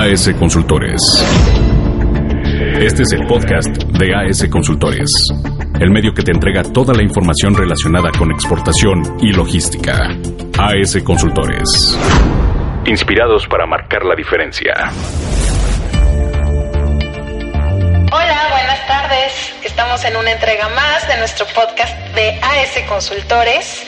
AS Consultores. Este es el podcast de AS Consultores, el medio que te entrega toda la información relacionada con exportación y logística. AS Consultores. Inspirados para marcar la diferencia. Hola, buenas tardes. Estamos en una entrega más de nuestro podcast de AS Consultores.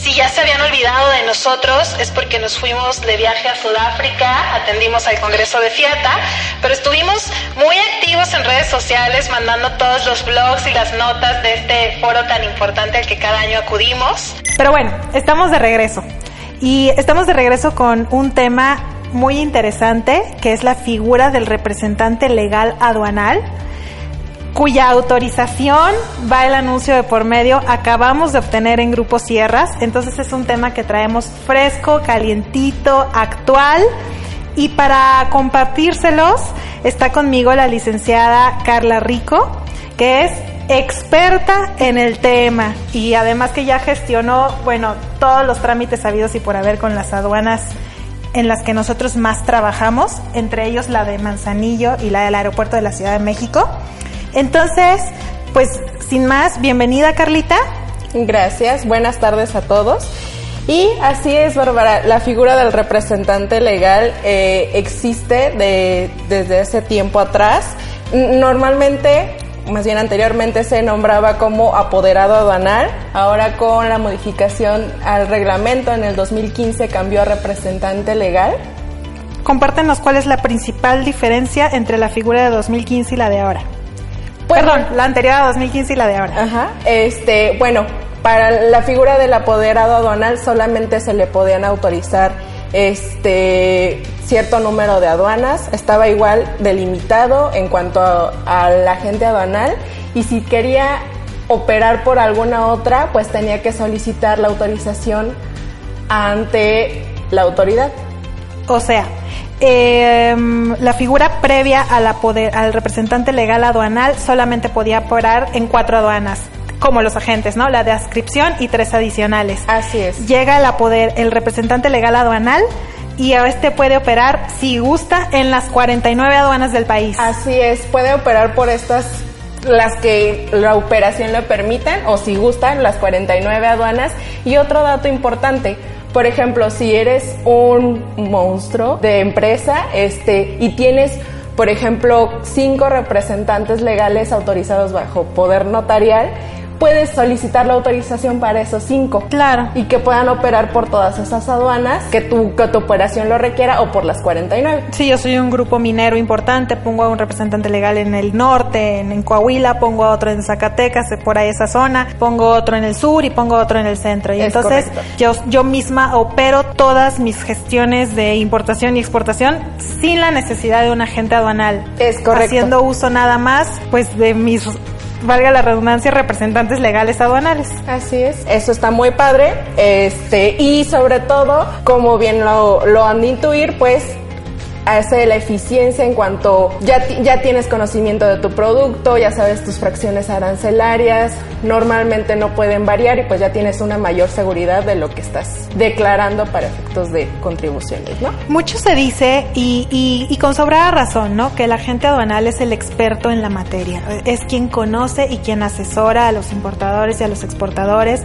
Si ya se habían olvidado de nosotros es porque nos fuimos de viaje a Sudáfrica, atendimos al Congreso de FIATA, pero estuvimos muy activos en redes sociales mandando todos los blogs y las notas de este foro tan importante al que cada año acudimos. Pero bueno, estamos de regreso. Y estamos de regreso con un tema muy interesante, que es la figura del representante legal aduanal cuya autorización va el anuncio de por medio, acabamos de obtener en Grupo Sierras. Entonces es un tema que traemos fresco, calientito, actual. Y para compartírselos está conmigo la licenciada Carla Rico, que es experta en el tema y además que ya gestionó, bueno, todos los trámites habidos y por haber con las aduanas en las que nosotros más trabajamos, entre ellos la de Manzanillo y la del aeropuerto de la Ciudad de México. Entonces, pues sin más, bienvenida Carlita. Gracias, buenas tardes a todos. Y así es, Bárbara, la figura del representante legal eh, existe de, desde ese tiempo atrás. Normalmente, más bien anteriormente se nombraba como apoderado aduanal, ahora con la modificación al reglamento en el 2015 cambió a representante legal. Compártenos cuál es la principal diferencia entre la figura de 2015 y la de ahora. Perdón, la anterior a 2015 y la de ahora. Ajá. Este, bueno, para la figura del apoderado aduanal solamente se le podían autorizar este cierto número de aduanas, estaba igual delimitado en cuanto a, al agente aduanal y si quería operar por alguna otra, pues tenía que solicitar la autorización ante la autoridad. O sea, eh, la figura previa a la poder, al representante legal aduanal solamente podía operar en cuatro aduanas como los agentes, ¿no? La de adscripción y tres adicionales. Así es. Llega el, poder, el representante legal aduanal y a este puede operar, si gusta, en las 49 aduanas del país. Así es, puede operar por estas las que la operación le permitan o si gustan las 49 aduanas. Y otro dato importante, por ejemplo, si eres un monstruo de empresa este, y tienes, por ejemplo, cinco representantes legales autorizados bajo poder notarial, puedes solicitar la autorización para esos cinco. Claro. Y que puedan operar por todas esas aduanas que tu, que tu operación lo requiera o por las 49. Sí, yo soy un grupo minero importante, pongo a un representante legal en el norte, en, Coahuila, pongo a otro en Zacatecas, por ahí esa zona, pongo otro en el sur y pongo otro en el centro. Y entonces yo, yo misma opero todas mis gestiones de importación y exportación sin la necesidad de un agente aduanal. Es correcto. Haciendo uso nada más pues de mis valga la redundancia, representantes legales aduanales. Así es. Eso está muy padre. Este, y sobre todo, como bien lo, lo han de intuir, pues hace la eficiencia en cuanto ya, ya tienes conocimiento de tu producto, ya sabes tus fracciones arancelarias, normalmente no pueden variar y pues ya tienes una mayor seguridad de lo que estás declarando para efectos de contribuciones, ¿no? Mucho se dice y, y, con sobrada razón, ¿no? Que el agente aduanal es el experto en la materia, es quien conoce y quien asesora a los importadores y a los exportadores,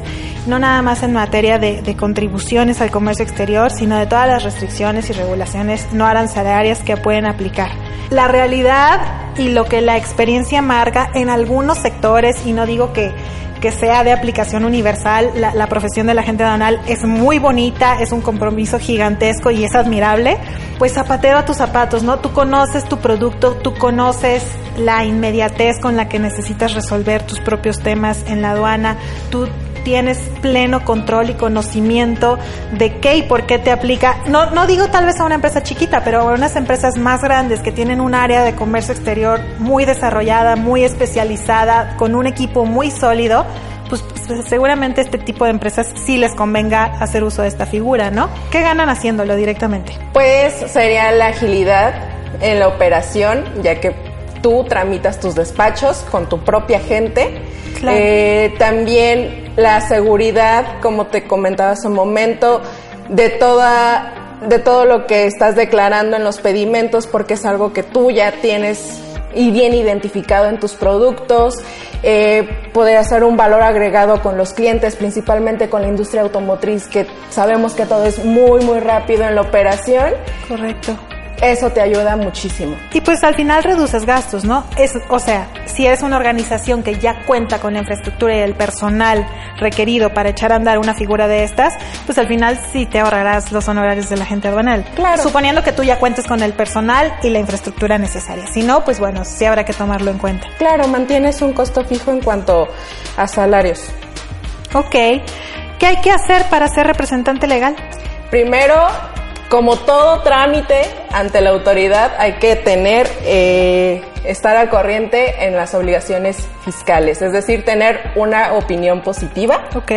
no nada más en materia de, de contribuciones al comercio exterior, sino de todas las restricciones y regulaciones no arancelarias que pueden aplicar. La realidad y lo que la experiencia marca en algunos sectores, y no digo que, que sea de aplicación universal, la, la profesión del agente aduanal es muy bonita, es un compromiso gigantesco y es admirable, pues zapatero a tus zapatos, ¿no? Tú conoces tu producto, tú conoces la inmediatez con la que necesitas resolver tus propios temas en la aduana, tú tienes pleno control y conocimiento de qué y por qué te aplica. No, no digo tal vez a una empresa chiquita, pero a unas empresas más grandes que tienen un área de comercio exterior muy desarrollada, muy especializada, con un equipo muy sólido, pues, pues seguramente este tipo de empresas sí les convenga hacer uso de esta figura, ¿no? ¿Qué ganan haciéndolo directamente? Pues sería la agilidad en la operación, ya que tú tramitas tus despachos con tu propia gente. Eh, también la seguridad, como te comentaba hace un momento, de toda de todo lo que estás declarando en los pedimentos porque es algo que tú ya tienes y bien identificado en tus productos, eh, poder hacer un valor agregado con los clientes, principalmente con la industria automotriz, que sabemos que todo es muy, muy rápido en la operación. Correcto eso te ayuda muchísimo. Y pues al final reduces gastos, ¿no? Es, o sea, si eres una organización que ya cuenta con la infraestructura y el personal requerido para echar a andar una figura de estas, pues al final sí te ahorrarás los honorarios de la gente aduanal. Claro. Suponiendo que tú ya cuentes con el personal y la infraestructura necesaria. Si no, pues bueno, sí habrá que tomarlo en cuenta. Claro, mantienes un costo fijo en cuanto a salarios. Ok. ¿Qué hay que hacer para ser representante legal? Primero, como todo trámite ante la autoridad, hay que tener, eh, estar al corriente en las obligaciones fiscales, es decir, tener una opinión positiva. Ok.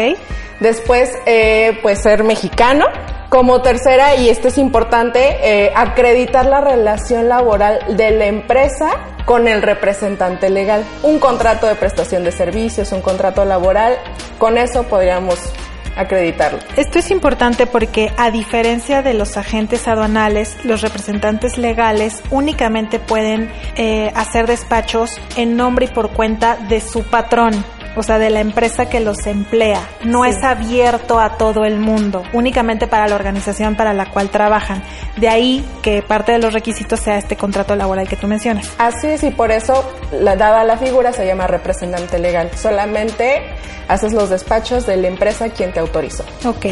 Después, eh, pues ser mexicano. Como tercera, y esto es importante, eh, acreditar la relación laboral de la empresa con el representante legal. Un contrato de prestación de servicios, un contrato laboral, con eso podríamos acreditarlo. Esto es importante porque a diferencia de los agentes aduanales, los representantes legales únicamente pueden eh, hacer despachos en nombre y por cuenta de su patrón o sea, de la empresa que los emplea. No es abierto a todo el mundo, únicamente para la organización para la cual trabajan. De ahí que parte de los requisitos sea este contrato laboral que tú mencionas. Así es, y por eso, la, dada la figura, se llama representante legal. Solamente haces los despachos de la empresa quien te autorizó. Ok.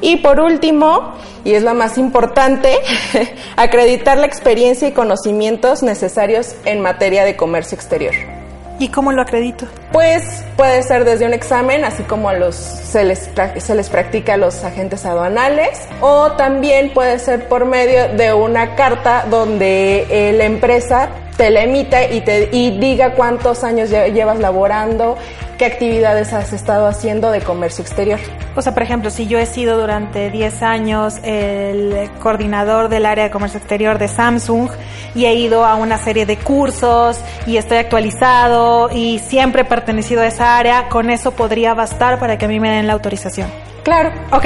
Y por último, y es la más importante, acreditar la experiencia y conocimientos necesarios en materia de comercio exterior. ¿Y cómo lo acredito? Pues puede ser desde un examen, así como a los se les, se les practica a los agentes aduanales, o también puede ser por medio de una carta donde eh, la empresa te la emita y te y diga cuántos años llevas laborando, qué actividades has estado haciendo de comercio exterior. O sea, por ejemplo, si yo he sido durante 10 años el coordinador del área de comercio exterior de Samsung y he ido a una serie de cursos y estoy actualizado y siempre he pertenecido a esa área, con eso podría bastar para que a mí me den la autorización. Claro. Ok,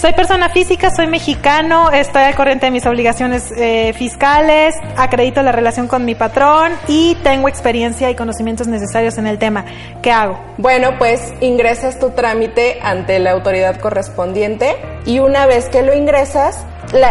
soy persona física, soy mexicano, estoy al corriente de mis obligaciones eh, fiscales, acredito la relación con mi patrón y tengo experiencia y conocimientos necesarios en el tema. ¿Qué hago? Bueno, pues ingresas tu trámite ante la autoridad correspondiente y una vez que lo ingresas,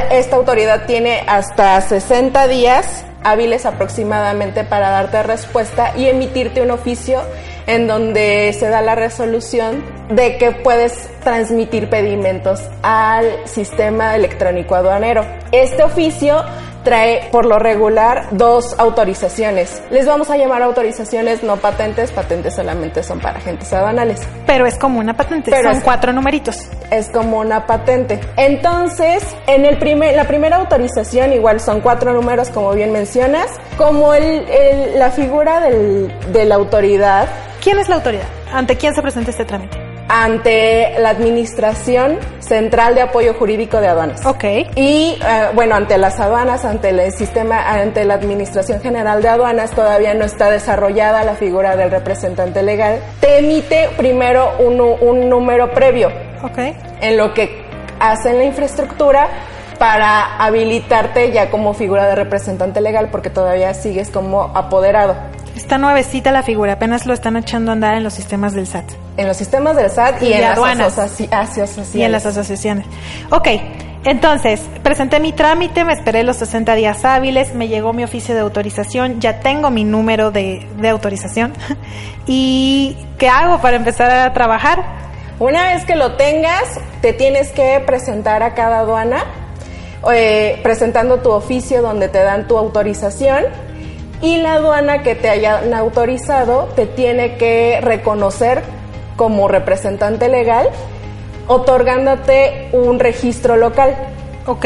esta autoridad tiene hasta 60 días hábiles aproximadamente para darte respuesta y emitirte un oficio en donde se da la resolución de que puedes transmitir pedimentos al sistema electrónico aduanero. Este oficio trae por lo regular dos autorizaciones. Les vamos a llamar autorizaciones no patentes, patentes solamente son para agentes aduanales. Pero es como una patente, Pero son cuatro numeritos. Es como una patente. Entonces, en el primer, la primera autorización igual son cuatro números como bien mencionas, como el, la figura del, de la autoridad ¿Quién es la autoridad? ¿Ante quién se presenta este trámite? ante la Administración Central de Apoyo Jurídico de Aduanas. Ok. Y eh, bueno, ante las aduanas, ante el sistema, ante la Administración General de Aduanas, todavía no está desarrollada la figura del representante legal. Te emite primero un, un número previo. Ok. En lo que hacen la infraestructura para habilitarte ya como figura de representante legal porque todavía sigues como apoderado. Está nuevecita la figura, apenas lo están echando a andar en los sistemas del SAT. En los sistemas del SAT y, en las asociaciones. Y en las asociaciones. Ok, entonces, presenté mi trámite, me esperé los 60 días hábiles, me llegó mi oficio de autorización, ya tengo mi número de, de autorización. ¿Y qué hago para empezar a trabajar? Una vez que lo tengas, te tienes que presentar a cada aduana eh, presentando tu oficio donde te dan tu autorización y la aduana que te hayan autorizado te tiene que reconocer como representante legal, otorgándote un registro local. Ok.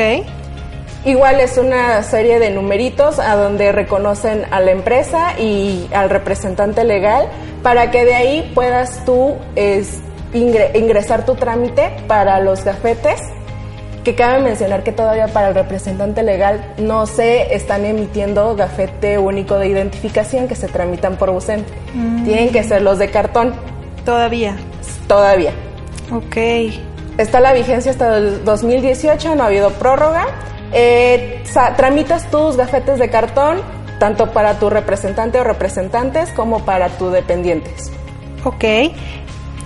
Igual es una serie de numeritos a donde reconocen a la empresa y al representante legal para que de ahí puedas tú es, ingresar tu trámite para los gafetes que cabe mencionar que todavía para el representante legal no se están emitiendo gafete único de identificación que se tramitan por UCEN. Mm. Tienen que ser los de cartón. Todavía. Todavía. Ok. Está la vigencia hasta el 2018, no ha habido prórroga. Eh, tramitas tus gafetes de cartón tanto para tu representante o representantes como para tus dependientes. Ok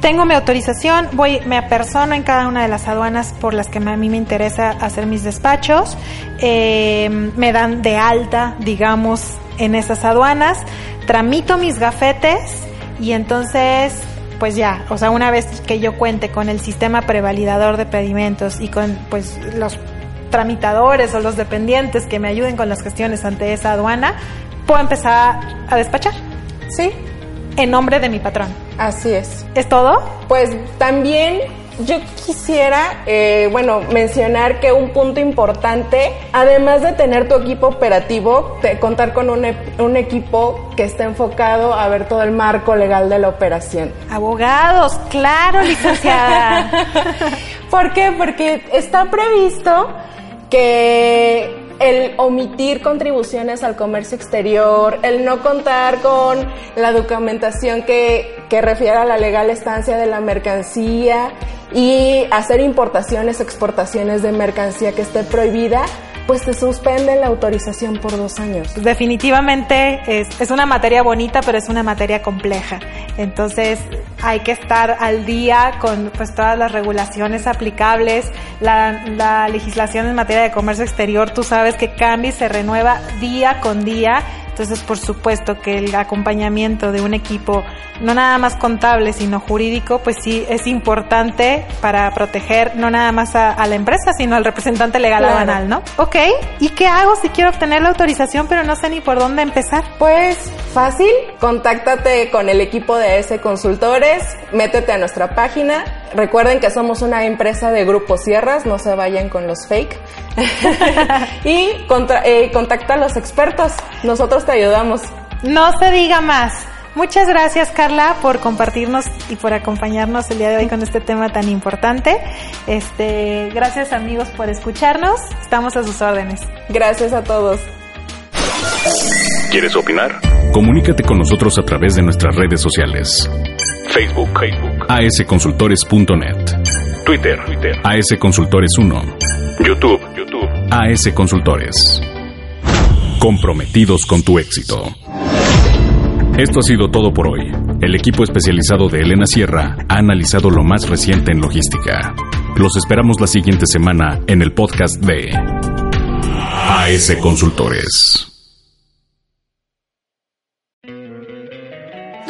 tengo mi autorización, voy, me apersono en cada una de las aduanas por las que a mí me interesa hacer mis despachos, eh, me dan de alta, digamos, en esas aduanas, tramito mis gafetes y entonces pues ya, o sea, una vez que yo cuente con el sistema prevalidador de pedimentos y con pues los tramitadores o los dependientes que me ayuden con las gestiones ante esa aduana, puedo empezar a despachar. Sí. En nombre de mi patrón. Así es. ¿Es todo? Pues también yo quisiera, eh, bueno, mencionar que un punto importante, además de tener tu equipo operativo, contar con un, un, equipo que esté enfocado a ver todo el marco legal de la operación. Abogados, claro, licenciada. ¿Por qué? Porque está previsto que el omitir contribuciones al comercio exterior, el no contar con la documentación que, que refiere a la legal estancia de la mercancía y hacer importaciones, exportaciones de mercancía que esté prohibida, pues te suspende la autorización por dos años. Definitivamente es, es, una materia bonita, pero es una materia compleja. Entonces hay que estar al día con pues todas las regulaciones aplicables, la, la legislación en materia de comercio exterior, tú sabes que cambia y se renueva día con día entonces, por supuesto que el acompañamiento de un equipo, no nada más contable, sino jurídico, pues sí es importante para proteger no nada más a, la empresa, sino al representante legal banal, ¿no? Ok, ¿y qué hago si quiero obtener la autorización pero no sé ni por dónde empezar? Pues fácil, contáctate con el equipo de ese Consultores, métete a nuestra página. Recuerden que somos una empresa de Grupo Sierras, no se vayan con los fake. y eh, contacta a los expertos. Nosotros te ayudamos. No se diga más. Muchas gracias Carla por compartirnos y por acompañarnos el día de hoy con este tema tan importante. Este, gracias amigos por escucharnos. Estamos a sus órdenes. Gracias a todos. ¿Quieres opinar? Comunícate con nosotros a través de nuestras redes sociales. Facebook, Facebook, asconsultores.net. Twitter, Twitter, asconsultores1. YouTube, YouTube, AS Consultores. Comprometidos con tu éxito. Esto ha sido todo por hoy. El equipo especializado de Elena Sierra ha analizado lo más reciente en logística. Los esperamos la siguiente semana en el podcast de AS Consultores.